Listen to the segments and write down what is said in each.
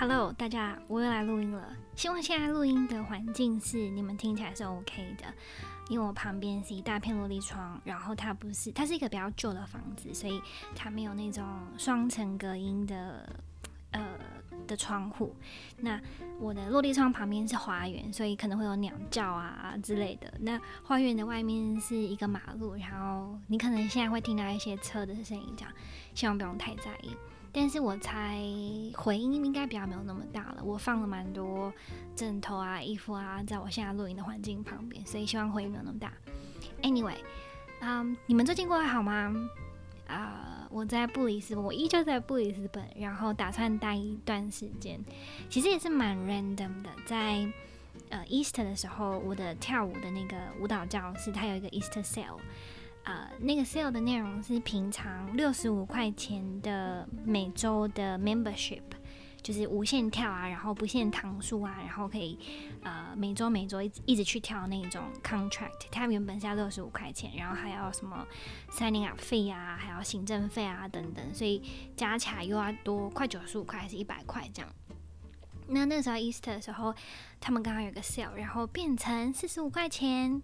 Hello，大家，我又来录音了。希望现在录音的环境是你们听起来是 OK 的，因为我旁边是一大片落地窗，然后它不是，它是一个比较旧的房子，所以它没有那种双层隔音的呃的窗户。那我的落地窗旁边是花园，所以可能会有鸟叫啊之类的。那花园的外面是一个马路，然后你可能现在会听到一些车的声音，这样，希望不用太在意。但是我猜回音应该比较没有那么大了。我放了蛮多枕头啊、衣服啊，在我现在录音的环境旁边，所以希望回音没有那么大。Anyway，嗯、你们最近过得好吗？啊、我在布里斯，我依旧在布里斯本，然后打算待一段时间。其实也是蛮 random 的，在呃 Easter 的时候，我的跳舞的那个舞蹈教室，它有一个 Easter sale。呃，那个 sale 的内容是平常六十五块钱的每周的 membership，就是无限跳啊，然后不限堂数啊，然后可以呃每周每周一直一直去跳那种 contract。它原本是要六十五块钱，然后还要什么 signing up 费啊，还要行政费啊等等，所以加起来又要多快九十五块还是一百块这样。那那时候 Easter 的时候，他们刚好有个 sale，然后变成四十五块钱。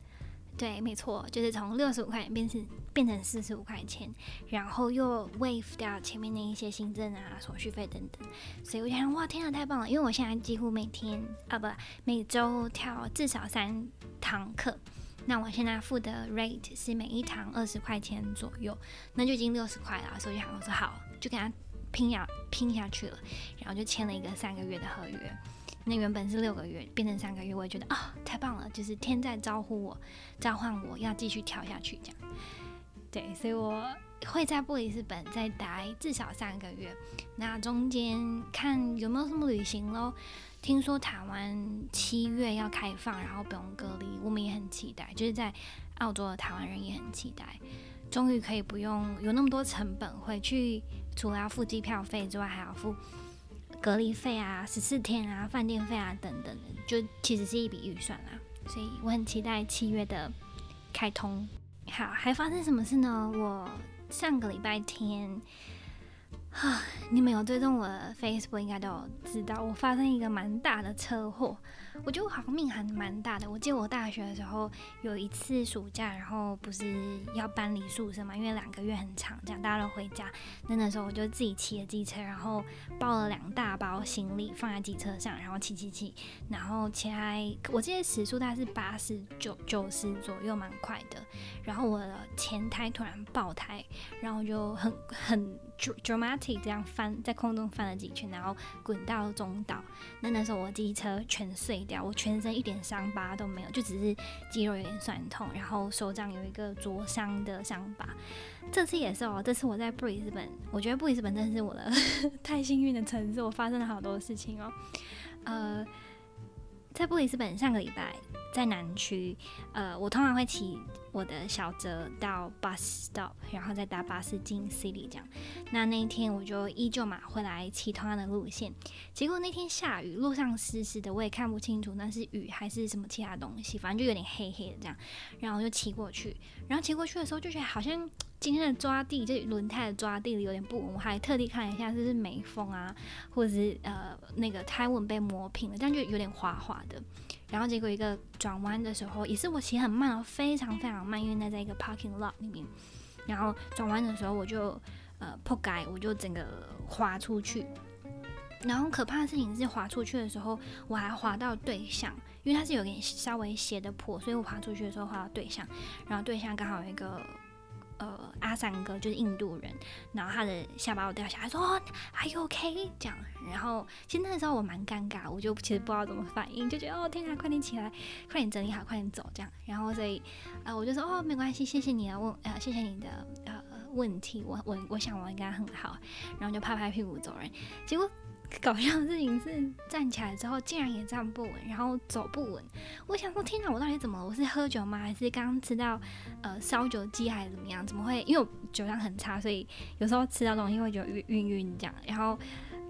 对，没错，就是从六十五块钱变成变成四十五块钱，然后又 waive 掉前面那一些行政啊、手续费等等，所以我想，哇，天啊，太棒了！因为我现在几乎每天啊不，每周跳至少三堂课，那我现在付的 rate 是每一堂二十块钱左右，那就已经六十块了，所以我想说好，就跟他拼下拼下去了，然后就签了一个三个月的合约。那原本是六个月，变成三个月，我也觉得啊、太棒了！就是天在招呼我，召唤我要继续跳下去，这样。对，所以我会在布里斯本再待至少三个月。那中间看有没有什么旅行咯。听说台湾七月要开放，然后不用隔离，我们也很期待。就是在澳洲的台湾人也很期待，终于可以不用有那么多成本回去，除了要付机票费之外，还要付。隔离费啊，十四天啊，饭店费啊，等等的，就其实是一笔预算啦。所以我很期待七月的开通。好，还发生什么事呢？我上个礼拜天。啊，你们有追踪我的 Facebook 应该都知道，我发生一个蛮大的车祸。我觉得我好像命还蛮大的。我记得我大学的时候有一次暑假，然后不是要搬离宿舍嘛，因为两个月很长，这样大家都回家。那那时候我就自己骑了机车，然后抱了两大包行李放在机车上，然后骑骑骑，然后骑来，我记得时速大概是八十九九十左右，蛮快的。然后我的前胎突然爆胎，然后就很很 dramatic。这样翻在空中翻了几圈，然后滚到中岛。那那时候我机车全碎掉，我全身一点伤疤都没有，就只是肌肉有点酸痛，然后手掌有一个灼伤的伤疤。这次也是哦，这次我在布里斯本，我觉得布里斯本真的是我的 太幸运的城市，我发生了好多事情哦。呃，在布里斯本上个礼拜。在南区，呃，我通常会骑我的小泽到 bus stop，然后再搭巴士进 city 这样。那那一天我就依旧嘛，回来骑同样的路线。结果那天下雨，路上湿湿的，我也看不清楚那是雨还是什么其他东西，反正就有点黑黑的这样。然后我就骑过去，然后骑过去的时候就觉得好像今天的抓地，这轮胎的抓地有点不稳，我还特地看了一下，是是没风啊，或者是呃那个胎纹被磨平了，这样就有点滑滑的。然后结果一个转弯的时候，也是我骑很慢哦，非常非常慢，因为那在一个 parking lot 里面。然后转弯的时候，我就呃扑街，我就整个滑出去。然后可怕的事情是，滑出去的时候，我还滑到对向，因为它是有点稍微斜的坡，所以我滑出去的时候滑到对向，然后对向刚好有一个。呃，阿三哥就是印度人，然后他的下巴我掉下来，说哦，Are you OK？这样，然后其实那时候我蛮尴尬，我就其实不知道怎么反应，就觉得哦天啊，快点起来，快点整理好，快点走这样。然后所以呃，我就说哦，没关系，谢谢你的问，呃，谢谢你的呃问题，我我我想我应该很好，然后就拍拍屁股走人，结果。搞笑的事情是，站起来之后竟然也站不稳，然后走不稳。我想说，天哪，我到底怎么了？我是喝酒吗？还是刚刚吃到呃烧酒鸡还是怎么样？怎么会？因为我酒量很差，所以有时候吃到东西会觉得晕晕晕这样。然后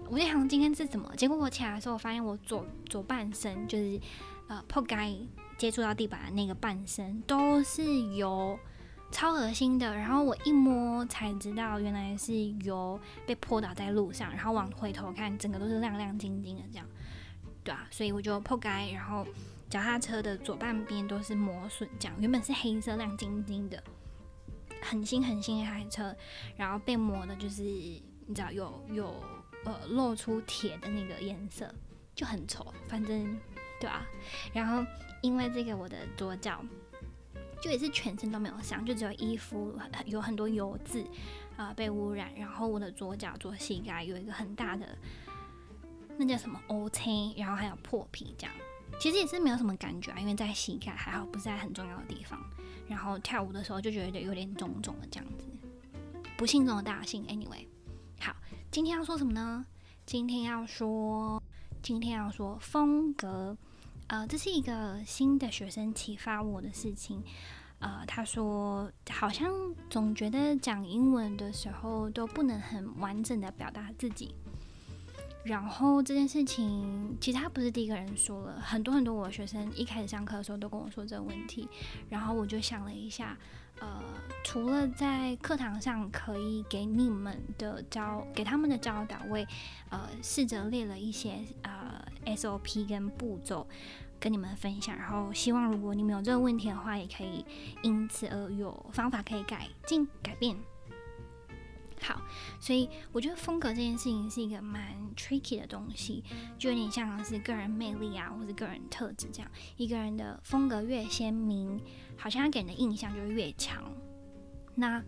我就想今天是怎么？结果我起来的时候，我发现我左左半身就是呃扑街接触到地板的那个半身都是油。超恶心的。然后我一摸才知道，原来是油被泼倒在路上，然后往回头看，整个都是亮亮晶晶的这样，对啊，所以我就破街，然后脚踏车的左半边都是磨损，这样原本是黑色亮晶晶的，很新很新的台车，然后被磨的就是你知道有有呃露出铁的那个颜色，就很丑，反正对啊，然后因为这个我的左脚。就也是全身都没有伤，就只有衣服有很多油渍啊、被污染，然后我的左脚左膝盖有一个很大的那叫什么 O 青，然后还有破皮这样，其实也是没有什么感觉啊，因为在膝盖还好，不是在很重要的地方。然后跳舞的时候就觉得有点肿肿的这样子，不幸中的大幸。Anyway，好，今天要说什么呢？今天要说，今天要说风格。呃，这是一个新的学生启发我的事情。呃，他说好像总觉得讲英文的时候都不能很完整的表达自己。然后这件事情其实他不是第一个人说了，很多很多我的学生一开始上课的时候都跟我说这个问题。然后我就想了一下，呃，除了在课堂上可以给你们的教，给他们的教导，为呃试着列了一些呃。SOP 跟步骤跟你们分享，然后希望如果你们有这个问题的话，也可以因此而有方法可以改进改变。好，所以我觉得风格这件事情是一个蛮 tricky 的东西，就有点像是个人魅力啊，或者个人特质这样。一个人的风格越鲜明，好像他给人的印象就越强。那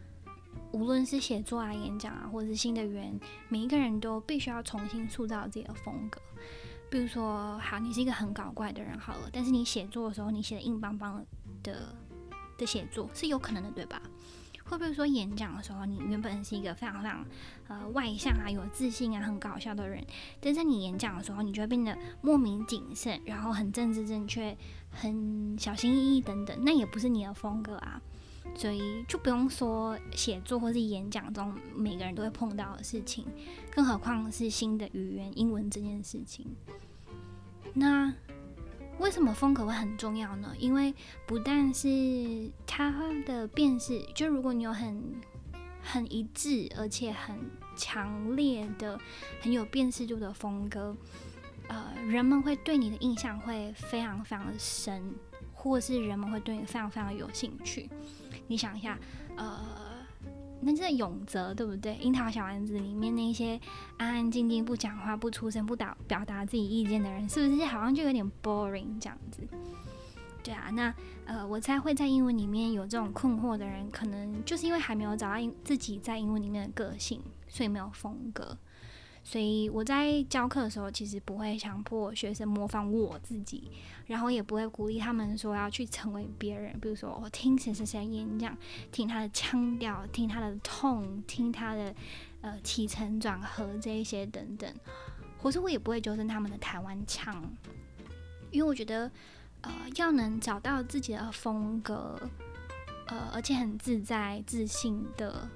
无论是写作啊、演讲啊，或者是新的语言，每一个人都必须要重新塑造自己的风格。比如说，好，你是一个很搞怪的人，好了，但是你写作的时候，你写的硬邦邦的的写作是有可能的，对吧？会不会说演讲的时候，你原本是一个非常非常呃外向啊、有自信啊、很搞笑的人，但是你演讲的时候，你就会变得莫名谨慎，然后很政治正确、很小心翼翼等等，那也不是你的风格啊。所以就不用说写作或是演讲中每个人都会碰到的事情，更何况是新的语言英文这件事情。那为什么风格会很重要呢？因为不但是它的辨识，就如果你有很很一致而且很强烈的、很有辨识度的风格，呃，人们会对你的印象会非常非常的深，或是人们会对你非常非常有兴趣。你想一下，呃。那这永泽对不对？樱桃小丸子里面那些安安静静不讲话、不出声、不表表达自己意见的人，是不是好像就有点 boring 这样子？对啊，那呃，我猜会在英文里面有这种困惑的人，可能就是因为还没有找到自己在英文里面的个性，所以没有风格。所以我在教课的时候，其实不会强迫学生模仿我自己，然后也不会鼓励他们说要去成为别人。比如说，我听谁谁谁演讲，听他的腔调，听他的 tone，听他的呃起承转合这一些等等，或是我也不会纠正他们的台湾腔，因为我觉得呃要能找到自己的风格，呃而且很自在自信的。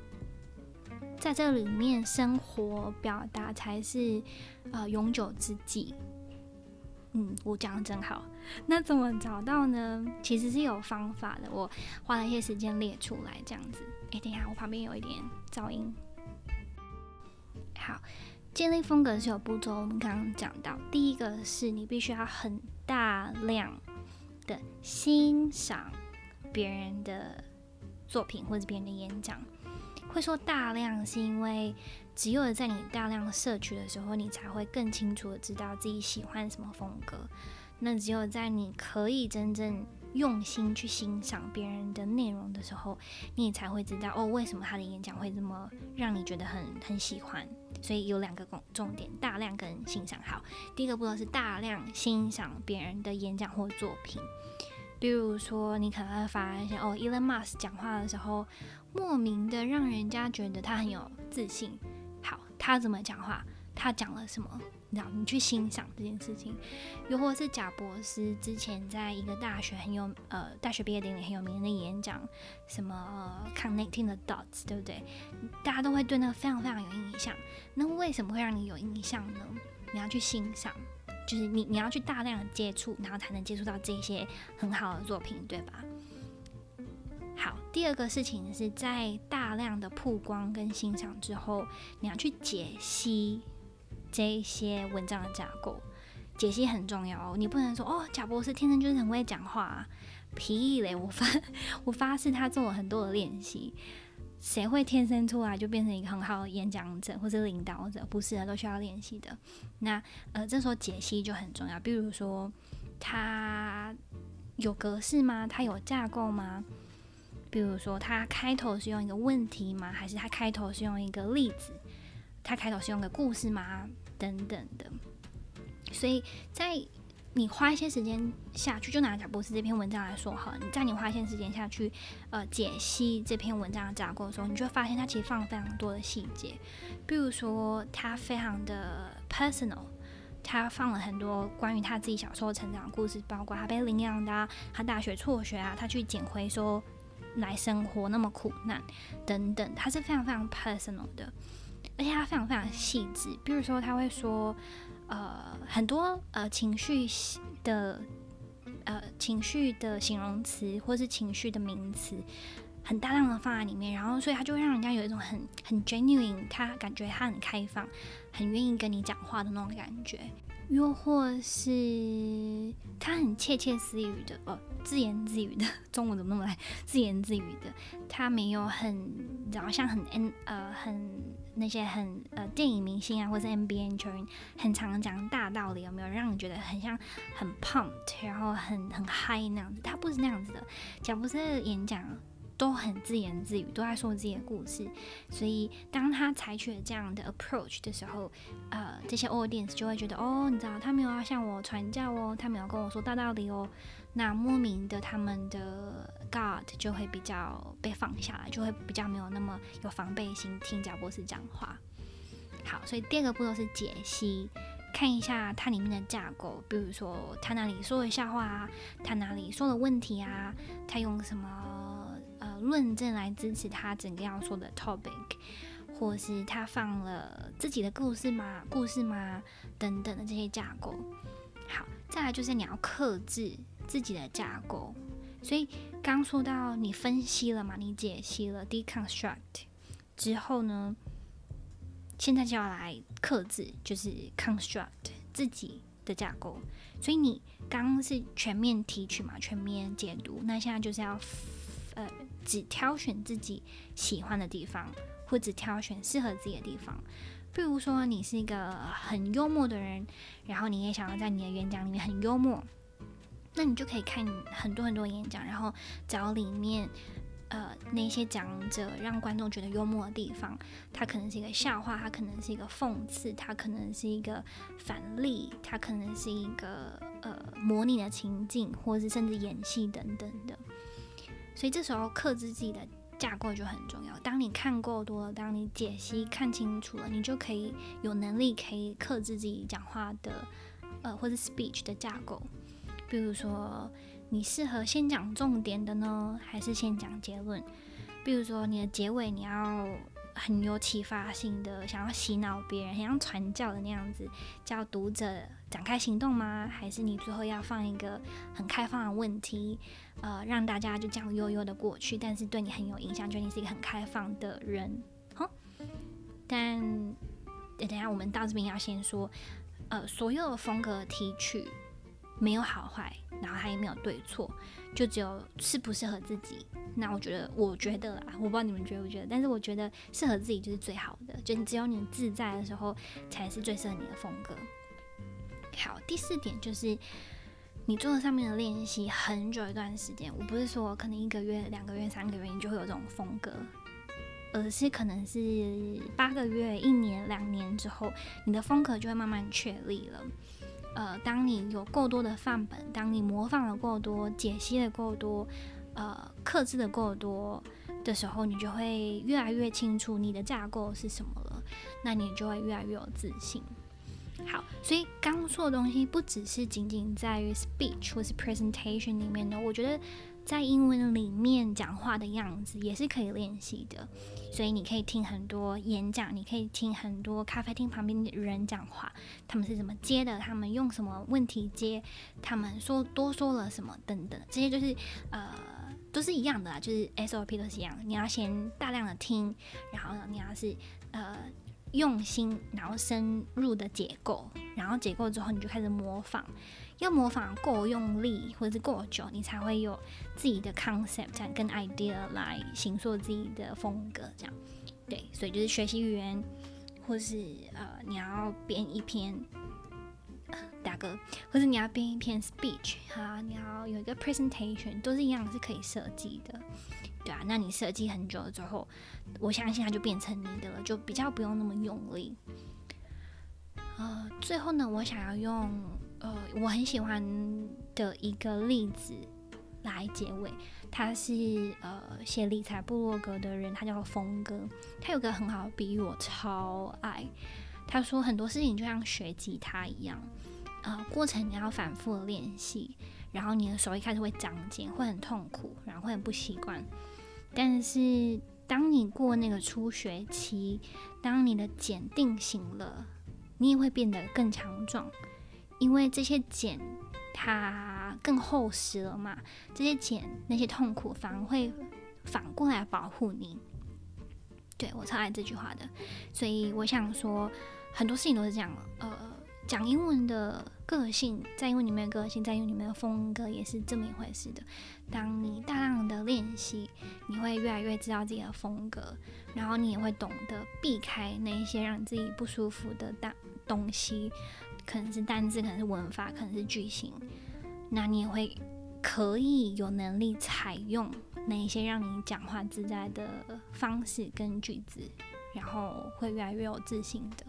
在这里面生活表达才是呃永久之计。嗯，我讲的真好。那怎么找到呢？其实是有方法的。我花了一些时间列出来，这样子。哎，等一下，我旁边有一点噪音。好，建立风格是有步骤。我们刚刚讲到，第一个是你必须要很大量的欣赏别人的作品或者别人的演讲。会说大量，是因为只有在你大量摄取的时候，你才会更清楚的知道自己喜欢什么风格。那只有在你可以真正用心去欣赏别人的内容的时候，你才会知道哦，为什么他的演讲会这么让你觉得很很喜欢。所以有两个重重点：大量跟欣赏。好，第一个步骤是大量欣赏别人的演讲或作品。比如说，你可能会发现哦，Elon Musk 讲话的时候，莫名的让人家觉得他很有自信。好，他怎么讲话？他讲了什么？你知道，你去欣赏这件事情。又或是贾博斯之前在一个大学很有呃大学毕业典礼很有名的演讲，什么、呃、Connecting the Dots，对不对？大家都会对那个非常非常有印象。那为什么会让你有印象呢？你要去欣赏。就是你，你要去大量的接触，然后才能接触到这些很好的作品，对吧？好，第二个事情是在大量的曝光跟欣赏之后，你要去解析这些文章的架构，解析很重要哦。你不能说哦，贾博士天生就是很会讲话啊，屁嘞！我发 我发誓他做了很多的练习。谁会天生出来就变成一个很好的演讲者或者领导者？不是的，都需要练习的。那呃，这时候解析就很重要。比如说，他有格式吗？他有架构吗？比如说，他开头是用一个问题吗？还是他开头是用一个例子？他开头是用个故事吗？等等的。所以在你花一些时间下去，就拿贾伯斯这篇文章来说哈，你在你花一些时间下去，呃，解析这篇文章的架构的时候，你就会发现他其实放了非常多的细节，比如说他非常的 personal，他放了很多关于他自己小时候成长的故事，包括他被领养的啊，他大学辍学啊，他去捡回收来生活那么苦难等等，他是非常非常 personal 的，而且他非常非常细致，比如说他会说。呃，很多呃情绪的呃情绪的形容词或是情绪的名词，很大量的放在里面，然后所以他就会让人家有一种很很 genuine，他感觉他很开放，很愿意跟你讲话的那种感觉。又或是他很窃窃私语的，哦，自言自语的，中文怎么那么来？自言自语的，他没有很，然后像很 N 呃很那些很呃电影明星啊，或是 NBA 球员，很常讲大道理，有没有让你觉得很像很 pumped，然后很很嗨那样子？他不是那样子的，贾伯斯演讲。都很自言自语，都在说自己的故事。所以当他采取了这样的 approach 的时候，呃，这些 audience 就会觉得，哦，你知道，他没有要向我传教哦，他没有跟我说大道理哦。那莫名的，他们的 God 就会比较被放下来，就会比较没有那么有防备心听贾博士讲话。好，所以第二个步骤是解析，看一下它里面的架构，比如说他哪里说的笑话啊，他哪里说的问题啊，他用什么。论证来支持他整个要说的 topic，或是他放了自己的故事吗？故事吗？等等的这些架构。好，再来就是你要克制自己的架构。所以刚说到你分析了嘛，你解析了 deconstruct 之后呢，现在就要来克制，就是 construct 自己的架构。所以你刚刚是全面提取嘛，全面解读，那现在就是要。呃，只挑选自己喜欢的地方，或只挑选适合自己的地方。比如说，你是一个很幽默的人，然后你也想要在你的演讲里面很幽默，那你就可以看很多很多演讲，然后找里面呃那些讲者让观众觉得幽默的地方。它可能是一个笑话，它可能是一个讽刺，它可能是一个反例，它可能是一个呃模拟的情境，或是甚至演戏等等的。所以这时候克制自己的架构就很重要。当你看够多了，当你解析看清楚了，你就可以有能力可以克制自己讲话的，呃，或者 speech 的架构。比如说，你适合先讲重点的呢，还是先讲结论？比如说，你的结尾你要。很有启发性的，想要洗脑别人，很像传教的那样子，叫读者展开行动吗？还是你最后要放一个很开放的问题，呃，让大家就这样悠悠的过去，但是对你很有影响，觉得你是一个很开放的人，好。但等一下，我们到这边要先说，呃，所有的风格提取没有好坏，然后它也没有对错，就只有适不适合自己。那我觉得，我觉得啦，我不知道你们觉不觉得，但是我觉得适合自己就是最好的，就只有你自在的时候，才是最适合你的风格。好，第四点就是你做了上面的练习很久一段时间，我不是说可能一个月、两个月、三个月你就会有这种风格，而是可能是八个月、一年、两年之后，你的风格就会慢慢确立了。呃，当你有够多的范本，当你模仿了够多，解析了够多。呃，克制的够多的时候，你就会越来越清楚你的架构是什么了，那你就会越来越有自信。好，所以刚说的东西不只是仅仅在于 speech 或是 presentation 里面的，我觉得在英文里面讲话的样子也是可以练习的。所以你可以听很多演讲，你可以听很多咖啡厅旁边的人讲话，他们是怎么接的，他们用什么问题接，他们说多说了什么等等，这些就是呃。都是一样的啦，就是 SOP 都是一样。你要先大量的听，然后呢，你要是呃用心，然后深入的解构，然后解构之后你就开始模仿，要模仿够用力或者是够久，你才会有自己的 concept 跟 idea 来形塑自己的风格，这样。对，所以就是学习语言，或是呃你要编一篇。打歌，或者你要编一篇 speech 哈，你要有一个 presentation，都是一样是可以设计的，对啊，那你设计很久了之后，我相信它就变成你的了，就比较不用那么用力。呃，最后呢，我想要用呃我很喜欢的一个例子来结尾，他是呃写理财部落格的人，他叫峰哥，他有个很好的比喻，我超爱。他说很多事情就像学吉他一样。呃，过程你要反复练习，然后你的手一开始会长茧，会很痛苦，然后会很不习惯。但是当你过那个初学期，当你的茧定型了，你也会变得更强壮，因为这些茧它更厚实了嘛。这些茧那些痛苦反而会反过来保护你。对，我超爱这句话的，所以我想说很多事情都是这样，呃。讲英文的个性，在英文里面的个性，在英文里面的风格也是这么一回事的。当你大量的练习，你会越来越知道自己的风格，然后你也会懂得避开那一些让自己不舒服的单东西，可能是单字，可能是文法，可能是句型。那你也会可以有能力采用那一些让你讲话自在的方式跟句子，然后会越来越有自信的。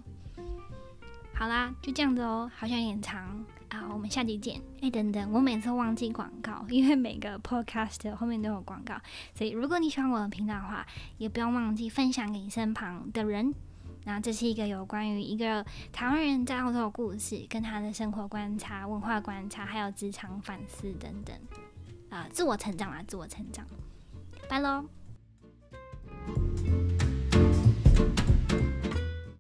好啦，就这样子哦，好像有点长啊，我们下集见。哎，等等，我每次忘记广告，因为每个 podcast 后面都有广告，所以如果你喜欢我的频道的话，也不要忘记分享给你身旁的人。然后这是一个有关于一个台湾人在澳洲的故事，跟他的生活观察、文化观察，还有职场反思等等。啊，自我成长啊，自我成长。拜喽。